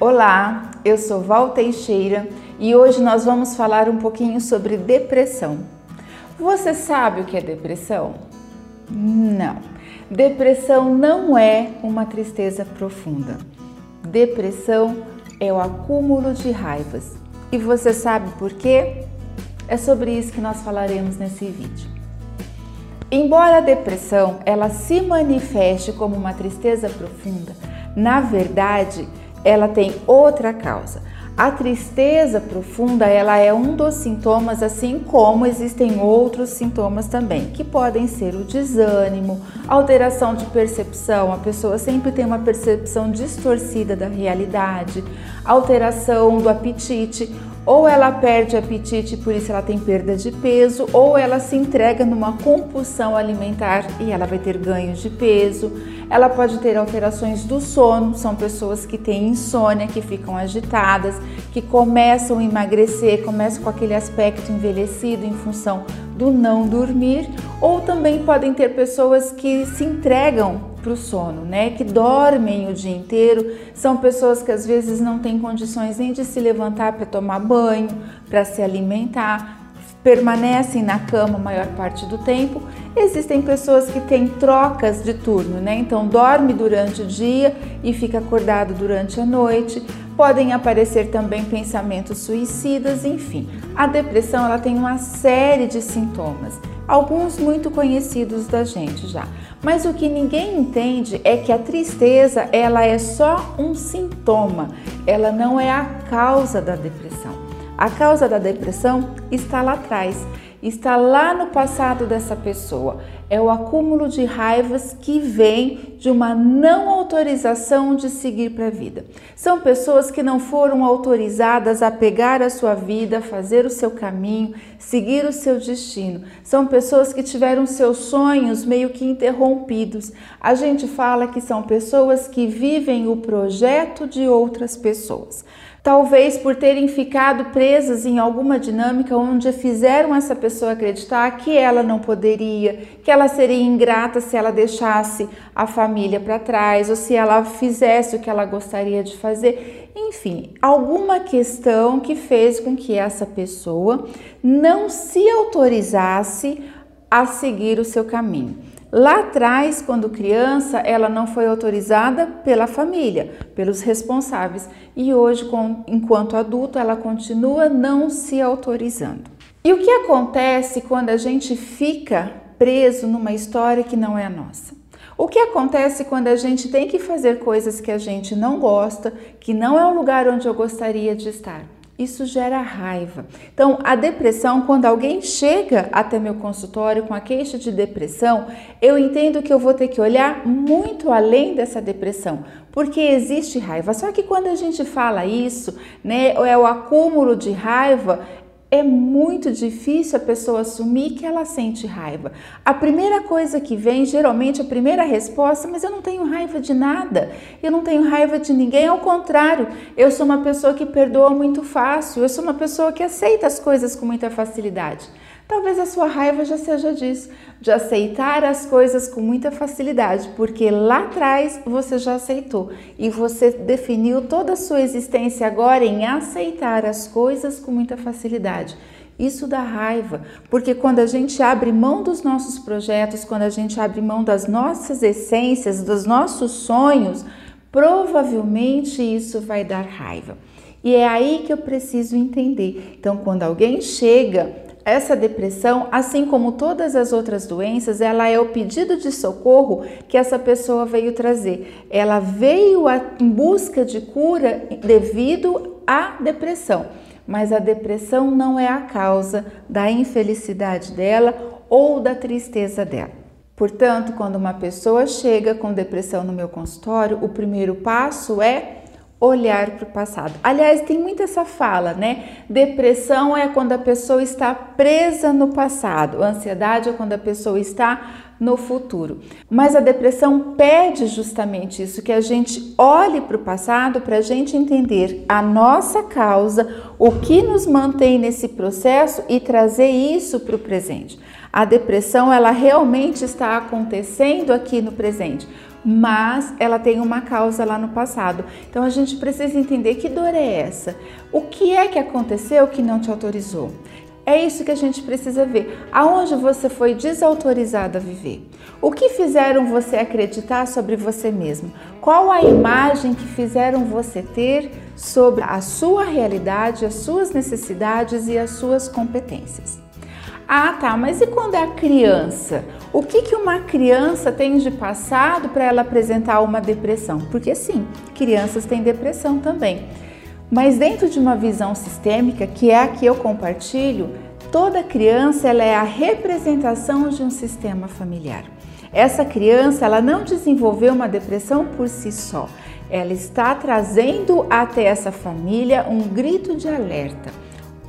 Olá, eu sou Val Teixeira e hoje nós vamos falar um pouquinho sobre depressão. Você sabe o que é depressão? Não. Depressão não é uma tristeza profunda. Depressão é o acúmulo de raivas. E você sabe por quê? É sobre isso que nós falaremos nesse vídeo. Embora a depressão ela se manifeste como uma tristeza profunda, na verdade, ela tem outra causa. A tristeza profunda, ela é um dos sintomas, assim como existem outros sintomas também, que podem ser o desânimo, alteração de percepção, a pessoa sempre tem uma percepção distorcida da realidade, alteração do apetite, ou ela perde apetite, por isso ela tem perda de peso, ou ela se entrega numa compulsão alimentar e ela vai ter ganhos de peso. Ela pode ter alterações do sono, são pessoas que têm insônia, que ficam agitadas, que começam a emagrecer, começam com aquele aspecto envelhecido em função do não dormir, ou também podem ter pessoas que se entregam para o sono, né? Que dormem o dia inteiro. São pessoas que às vezes não têm condições nem de se levantar para tomar banho, para se alimentar, permanecem na cama a maior parte do tempo. Existem pessoas que têm trocas de turno, né? Então dorme durante o dia e fica acordado durante a noite. Podem aparecer também pensamentos suicidas, enfim. A depressão ela tem uma série de sintomas, alguns muito conhecidos da gente já. Mas o que ninguém entende é que a tristeza ela é só um sintoma, ela não é a causa da depressão. A causa da depressão está lá atrás está lá no passado dessa pessoa. É o acúmulo de raivas que vem de uma não autorização de seguir para a vida. São pessoas que não foram autorizadas a pegar a sua vida, fazer o seu caminho, seguir o seu destino. São pessoas que tiveram seus sonhos meio que interrompidos. A gente fala que são pessoas que vivem o projeto de outras pessoas talvez por terem ficado presas em alguma dinâmica onde fizeram essa pessoa acreditar que ela não poderia, que ela seria ingrata se ela deixasse a família para trás ou se ela fizesse o que ela gostaria de fazer. Enfim, alguma questão que fez com que essa pessoa não se autorizasse a seguir o seu caminho. Lá atrás, quando criança, ela não foi autorizada pela família, pelos responsáveis, e hoje, enquanto adulto, ela continua não se autorizando. E o que acontece quando a gente fica preso numa história que não é a nossa? O que acontece quando a gente tem que fazer coisas que a gente não gosta, que não é o lugar onde eu gostaria de estar? Isso gera raiva. Então, a depressão, quando alguém chega até meu consultório com a queixa de depressão, eu entendo que eu vou ter que olhar muito além dessa depressão, porque existe raiva. Só que quando a gente fala isso, né, é o acúmulo de raiva, é muito difícil a pessoa assumir que ela sente raiva. A primeira coisa que vem, geralmente a primeira resposta, mas eu não tenho raiva de nada, eu não tenho raiva de ninguém, ao contrário, eu sou uma pessoa que perdoa muito fácil, eu sou uma pessoa que aceita as coisas com muita facilidade. Talvez a sua raiva já seja disso, de aceitar as coisas com muita facilidade, porque lá atrás você já aceitou e você definiu toda a sua existência agora em aceitar as coisas com muita facilidade. Isso dá raiva, porque quando a gente abre mão dos nossos projetos, quando a gente abre mão das nossas essências, dos nossos sonhos, provavelmente isso vai dar raiva. E é aí que eu preciso entender. Então, quando alguém chega essa depressão, assim como todas as outras doenças, ela é o pedido de socorro que essa pessoa veio trazer. Ela veio em busca de cura devido à depressão, mas a depressão não é a causa da infelicidade dela ou da tristeza dela. Portanto, quando uma pessoa chega com depressão no meu consultório, o primeiro passo é olhar para o passado. Aliás, tem muito essa fala, né? Depressão é quando a pessoa está presa no passado, ansiedade é quando a pessoa está no futuro. Mas a depressão pede justamente isso, que a gente olhe para o passado para a gente entender a nossa causa, o que nos mantém nesse processo e trazer isso para o presente. A depressão, ela realmente está acontecendo aqui no presente mas ela tem uma causa lá no passado. Então a gente precisa entender que dor é essa? O que é que aconteceu que não te autorizou? É isso que a gente precisa ver. Aonde você foi desautorizado a viver? O que fizeram você acreditar sobre você mesmo? Qual a imagem que fizeram você ter sobre a sua realidade, as suas necessidades e as suas competências? Ah, tá, mas e quando é a criança? O que, que uma criança tem de passado para ela apresentar uma depressão? Porque sim, crianças têm depressão também. Mas dentro de uma visão sistêmica, que é a que eu compartilho, toda criança ela é a representação de um sistema familiar. Essa criança ela não desenvolveu uma depressão por si só. Ela está trazendo até essa família um grito de alerta.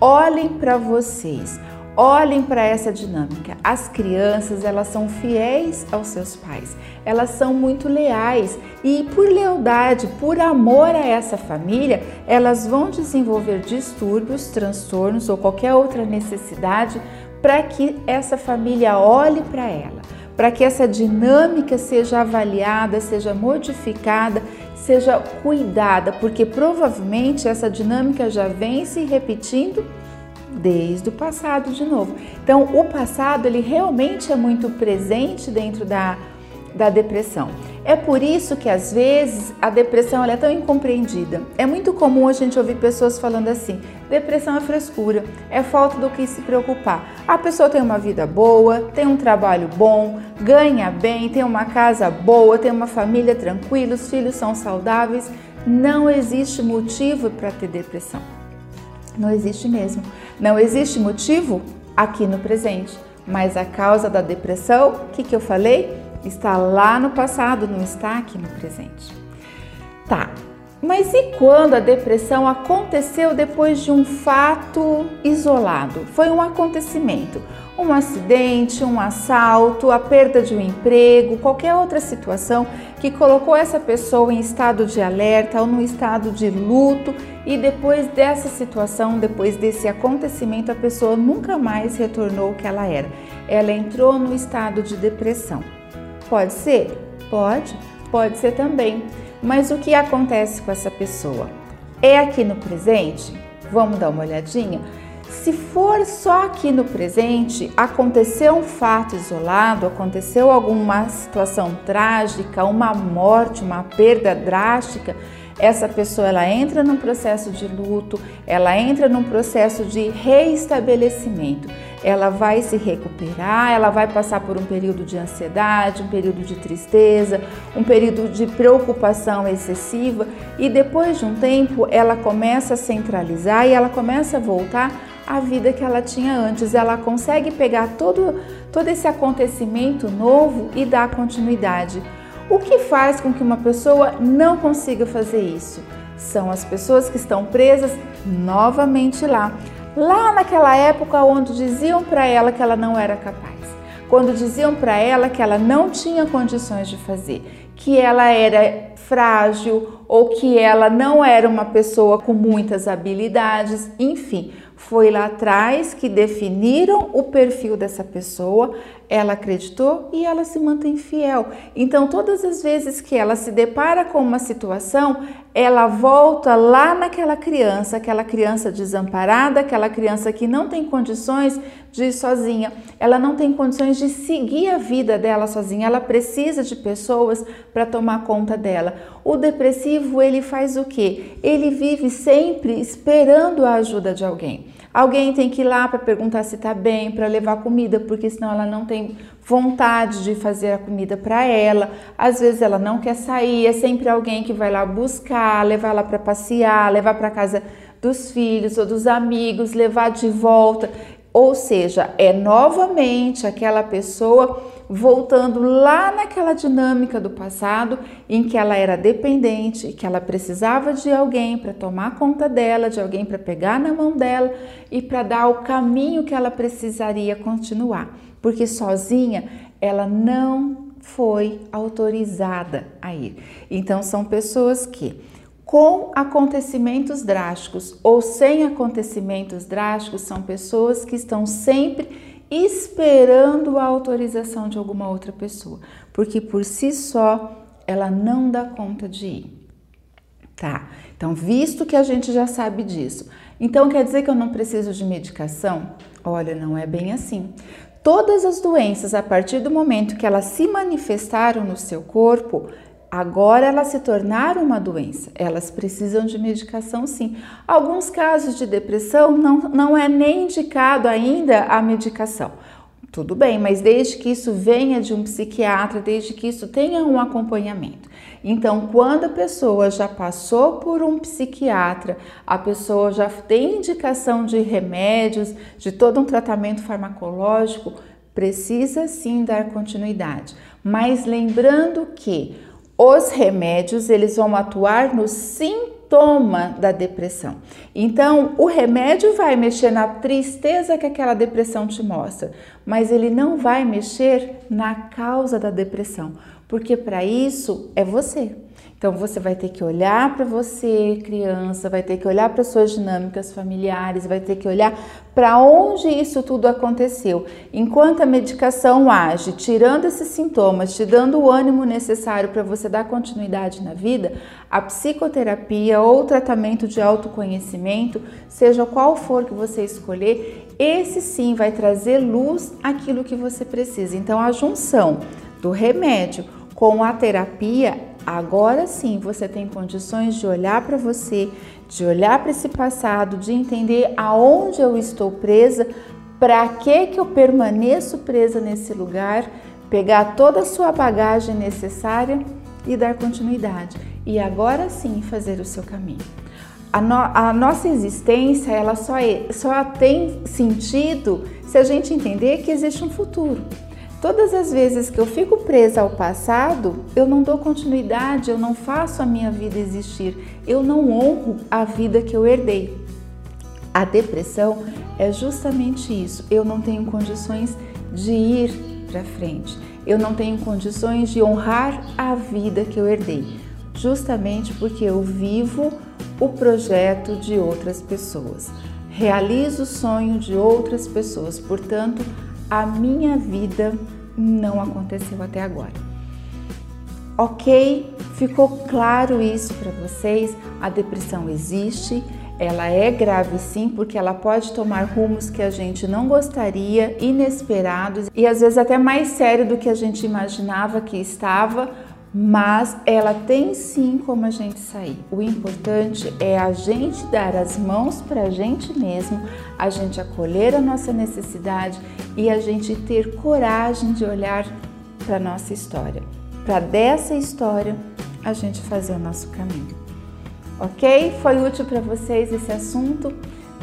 Olhem para vocês. Olhem para essa dinâmica. As crianças, elas são fiéis aos seus pais. Elas são muito leais e por lealdade, por amor a essa família, elas vão desenvolver distúrbios, transtornos ou qualquer outra necessidade para que essa família olhe para ela, para que essa dinâmica seja avaliada, seja modificada, seja cuidada, porque provavelmente essa dinâmica já vem se repetindo desde o passado de novo. Então, o passado ele realmente é muito presente dentro da, da depressão. É por isso que às vezes a depressão é tão incompreendida. É muito comum a gente ouvir pessoas falando assim: depressão é frescura, é falta do que se preocupar. A pessoa tem uma vida boa, tem um trabalho bom, ganha bem, tem uma casa boa, tem uma família tranquila, os filhos são saudáveis. Não existe motivo para ter depressão. Não existe mesmo. Não existe motivo aqui no presente, mas a causa da depressão, o que, que eu falei? Está lá no passado, não está aqui no presente. Tá, mas e quando a depressão aconteceu depois de um fato isolado? Foi um acontecimento, um acidente, um assalto, a perda de um emprego, qualquer outra situação que colocou essa pessoa em estado de alerta ou no estado de luto e depois dessa situação, depois desse acontecimento, a pessoa nunca mais retornou o que ela era. Ela entrou no estado de depressão. Pode ser? Pode, pode ser também. Mas o que acontece com essa pessoa? É aqui no presente? Vamos dar uma olhadinha? Se for só aqui no presente, aconteceu um fato isolado, aconteceu alguma situação trágica, uma morte, uma perda drástica, essa pessoa ela entra num processo de luto, ela entra num processo de reestabelecimento. Ela vai se recuperar, ela vai passar por um período de ansiedade, um período de tristeza, um período de preocupação excessiva e depois de um tempo ela começa a centralizar e ela começa a voltar à vida que ela tinha antes. Ela consegue pegar todo, todo esse acontecimento novo e dar continuidade. O que faz com que uma pessoa não consiga fazer isso? São as pessoas que estão presas novamente lá lá naquela época onde diziam para ela que ela não era capaz, quando diziam para ela que ela não tinha condições de fazer, que ela era frágil ou que ela não era uma pessoa com muitas habilidades, enfim, foi lá atrás que definiram o perfil dessa pessoa, ela acreditou e ela se mantém fiel. Então, todas as vezes que ela se depara com uma situação, ela volta lá naquela criança, aquela criança desamparada, aquela criança que não tem condições de ir sozinha, ela não tem condições de seguir a vida dela sozinha, ela precisa de pessoas para tomar conta dela. O depressivo, ele faz o quê? Ele vive sempre esperando a ajuda de alguém. Alguém tem que ir lá para perguntar se está bem, para levar comida, porque senão ela não tem vontade de fazer a comida para ela. Às vezes ela não quer sair, é sempre alguém que vai lá buscar, levar lá para passear, levar para casa dos filhos ou dos amigos, levar de volta. Ou seja, é novamente aquela pessoa voltando lá naquela dinâmica do passado em que ela era dependente, que ela precisava de alguém para tomar conta dela, de alguém para pegar na mão dela e para dar o caminho que ela precisaria continuar, porque sozinha ela não foi autorizada a ir. Então são pessoas que com acontecimentos drásticos ou sem acontecimentos drásticos, são pessoas que estão sempre esperando a autorização de alguma outra pessoa, porque por si só ela não dá conta de ir. Tá, então visto que a gente já sabe disso, então quer dizer que eu não preciso de medicação? Olha, não é bem assim. Todas as doenças, a partir do momento que elas se manifestaram no seu corpo, Agora elas se tornaram uma doença, elas precisam de medicação sim. Alguns casos de depressão não, não é nem indicado ainda a medicação. Tudo bem, mas desde que isso venha de um psiquiatra, desde que isso tenha um acompanhamento. Então, quando a pessoa já passou por um psiquiatra, a pessoa já tem indicação de remédios, de todo um tratamento farmacológico, precisa sim dar continuidade. Mas lembrando que os remédios eles vão atuar no sintoma da depressão. Então, o remédio vai mexer na tristeza que aquela depressão te mostra, mas ele não vai mexer na causa da depressão, porque para isso é você. Então você vai ter que olhar para você, criança, vai ter que olhar para suas dinâmicas familiares, vai ter que olhar para onde isso tudo aconteceu. Enquanto a medicação age, tirando esses sintomas, te dando o ânimo necessário para você dar continuidade na vida, a psicoterapia ou tratamento de autoconhecimento, seja qual for que você escolher, esse sim vai trazer luz àquilo que você precisa. Então a junção do remédio com a terapia Agora sim você tem condições de olhar para você, de olhar para esse passado, de entender aonde eu estou presa, para que que eu permaneço presa nesse lugar, pegar toda a sua bagagem necessária e dar continuidade. E agora sim fazer o seu caminho. A, no, a nossa existência ela só, é, só tem sentido se a gente entender que existe um futuro. Todas as vezes que eu fico presa ao passado, eu não dou continuidade, eu não faço a minha vida existir, eu não honro a vida que eu herdei. A depressão é justamente isso. Eu não tenho condições de ir para frente. Eu não tenho condições de honrar a vida que eu herdei, justamente porque eu vivo o projeto de outras pessoas. Realizo o sonho de outras pessoas. Portanto, a minha vida não aconteceu até agora. Ok? Ficou claro isso para vocês? A depressão existe, ela é grave sim, porque ela pode tomar rumos que a gente não gostaria, inesperados e às vezes até mais sério do que a gente imaginava que estava mas ela tem sim como a gente sair. O importante é a gente dar as mãos para a gente mesmo, a gente acolher a nossa necessidade e a gente ter coragem de olhar para a nossa história, para dessa história a gente fazer o nosso caminho. Ok? Foi útil para vocês esse assunto?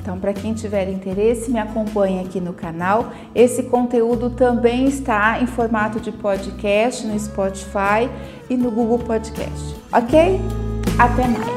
Então, para quem tiver interesse, me acompanhe aqui no canal. Esse conteúdo também está em formato de podcast no Spotify e no Google Podcast. Ok? Até mais!